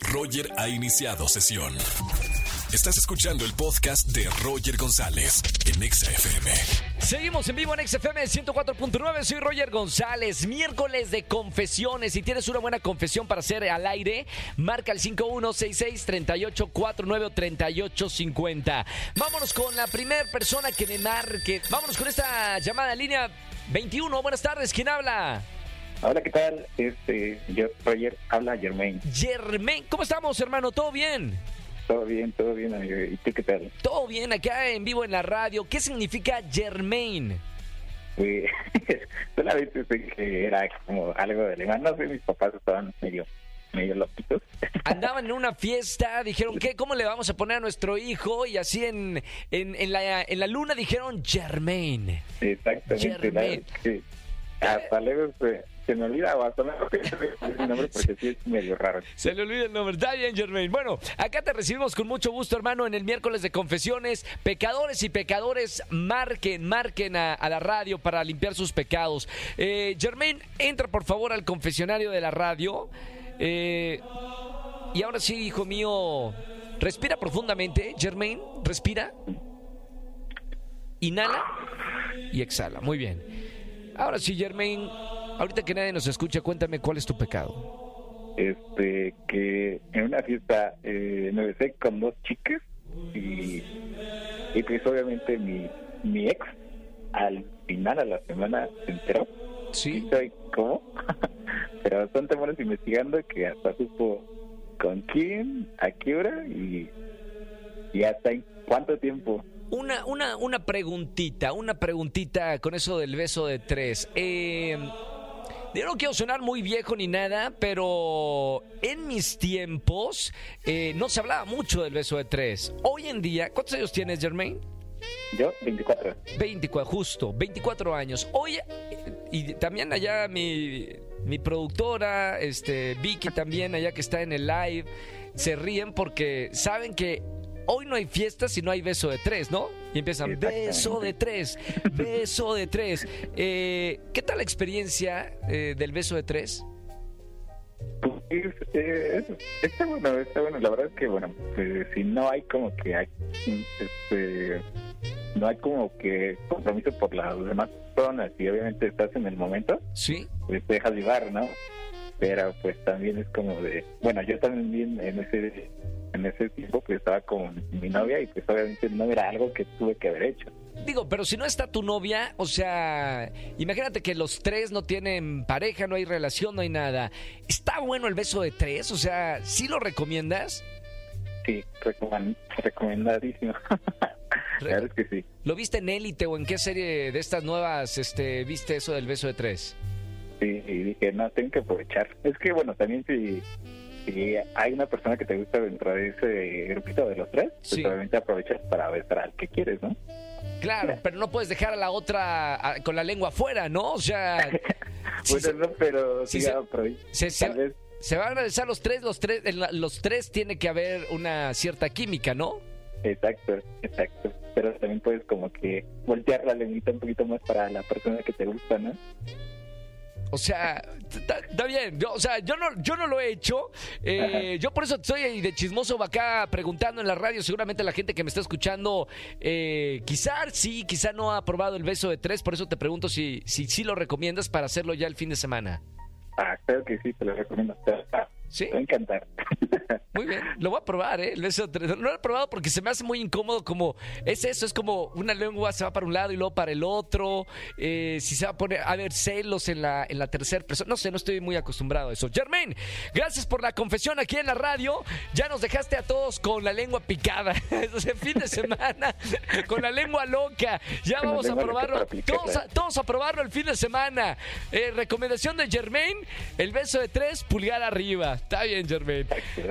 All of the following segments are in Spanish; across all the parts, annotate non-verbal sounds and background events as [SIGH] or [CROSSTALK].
Roger ha iniciado sesión. Estás escuchando el podcast de Roger González en Exa FM. Seguimos en vivo en XFM 104.9, soy Roger González, miércoles de confesiones. Si tienes una buena confesión para hacer al aire, marca el 5166-3849-3850. Vámonos con la primera persona que me marque. Vámonos con esta llamada línea 21. Buenas tardes, ¿quién habla? Hola, ¿qué tal? Este, yo, Roger, habla Germain. Germain, ¿cómo estamos, hermano? ¿Todo bien? Todo bien, todo bien, amigo. ¿Y tú qué tal? Todo bien, acá en vivo en la radio. ¿Qué significa Germain? Pues, [LAUGHS] solamente sé que era como algo de alemán. No sé, mis papás estaban medio, medio loquitos. [LAUGHS] Andaban en una fiesta, dijeron, ¿qué? ¿Cómo le vamos a poner a nuestro hijo? Y así en, en, en la, en la luna dijeron Germain. Exactamente. Germain. hasta luego se, se me olvida o hasta luego que el nombre porque sí es medio raro. Se le olvida el nombre. Está bien, Germain. Bueno, acá te recibimos con mucho gusto, hermano, en el miércoles de confesiones. Pecadores y pecadores, marquen, marquen a, a la radio para limpiar sus pecados. Eh, Germain, entra por favor al confesionario de la radio. Eh, y ahora sí, hijo mío, respira profundamente. Germain, respira. Inhala y exhala. Muy bien. Ahora sí, Germain, ahorita que nadie nos escucha, cuéntame cuál es tu pecado. Este, que en una fiesta eh, me besé con dos chicas y, y pues obviamente mi, mi ex al final, a la semana, se enteró. Sí. Y soy, ¿cómo? [LAUGHS] Pero son temores investigando que hasta supo con quién, a qué hora y, y hasta en cuánto tiempo. Una, una, una preguntita, una preguntita con eso del beso de tres. Eh, yo no quiero sonar muy viejo ni nada, pero en mis tiempos eh, no se hablaba mucho del beso de tres. Hoy en día, ¿cuántos años tienes, Germain? Yo, 24. 24, justo, 24 años. Hoy, y también allá mi, mi productora, este, Vicky también, allá que está en el live, se ríen porque saben que hoy no hay fiesta si no hay beso de tres, ¿no? Y empiezan, beso de tres, beso de tres. Eh, ¿Qué tal la experiencia eh, del beso de tres? Pues, eh, está bueno, está bueno. La verdad es que, bueno, pues, si no hay como que hay, este, no hay como que compromiso por las demás personas y obviamente estás en el momento, Sí. pues te dejas llevar, ¿no? Pero pues también es como de, bueno, yo también en ese en ese tiempo pues estaba con mi novia y pues obviamente no era algo que tuve que haber hecho. Digo, pero si no está tu novia, o sea, imagínate que los tres no tienen pareja, no hay relación, no hay nada. ¿Está bueno el beso de tres? O sea, ¿sí lo recomiendas? Sí, recomen- recomendadísimo. [LAUGHS] Es que sí. ¿Lo viste en Élite o en qué serie de estas nuevas este, viste eso del beso de tres? Sí, y dije, no, tengo que aprovechar. Es que, bueno, también si, si hay una persona que te gusta dentro de ese grupito de los tres, pues Sí. obviamente aprovechas para besar al que quieres, ¿no? Claro, [LAUGHS] pero no puedes dejar a la otra a- con la lengua afuera, ¿no? O sea, [LAUGHS] bueno, no, pero sí sí, se- aprovech- se- se- se van a besar los tres, los tres, en la- los tres tiene que haber una cierta química, ¿no? exacto, exacto. Pero también puedes como que voltear la lengüita un poquito más para la persona que te gusta, ¿no? O sea, está bien. Yo, o sea, yo no, yo no lo he hecho. Eh, yo por eso estoy de chismoso acá preguntando en la radio. Seguramente la gente que me está escuchando, eh, quizá sí, quizá no ha probado el beso de tres. Por eso te pregunto si si, si lo recomiendas para hacerlo ya el fin de semana. Ah, creo que sí, te lo recomiendo. Sí. te va a encantar. [LAUGHS] Muy bien, lo voy a probar, ¿eh? No lo he probado porque se me hace muy incómodo. Como es eso, es como una lengua se va para un lado y luego para el otro. Eh, si se va a poner a ver celos en la, en la tercera persona. No sé, no estoy muy acostumbrado a eso. Germain, gracias por la confesión aquí en la radio. Ya nos dejaste a todos con la lengua picada. [LAUGHS] El fin de semana con la lengua loca. Ya Con vamos a probarlo. Todos a, todos a probarlo el fin de semana. Eh, recomendación de Germain, el beso de tres, pulgar arriba. Está bien, Germain.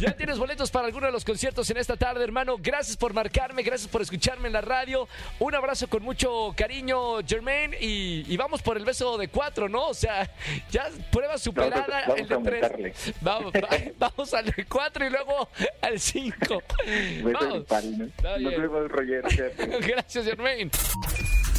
Ya tienes boletos para alguno de los conciertos en esta tarde, hermano. Gracias por marcarme, gracias por escucharme en la radio. Un abrazo con mucho cariño, Germain. Y, y vamos por el beso de cuatro, ¿no? O sea, ya prueba superada vamos el de tres. Vamos, va- vamos al de cuatro y luego al cinco. Vemos. Cuídate. [LAUGHS] Gracias, Germain.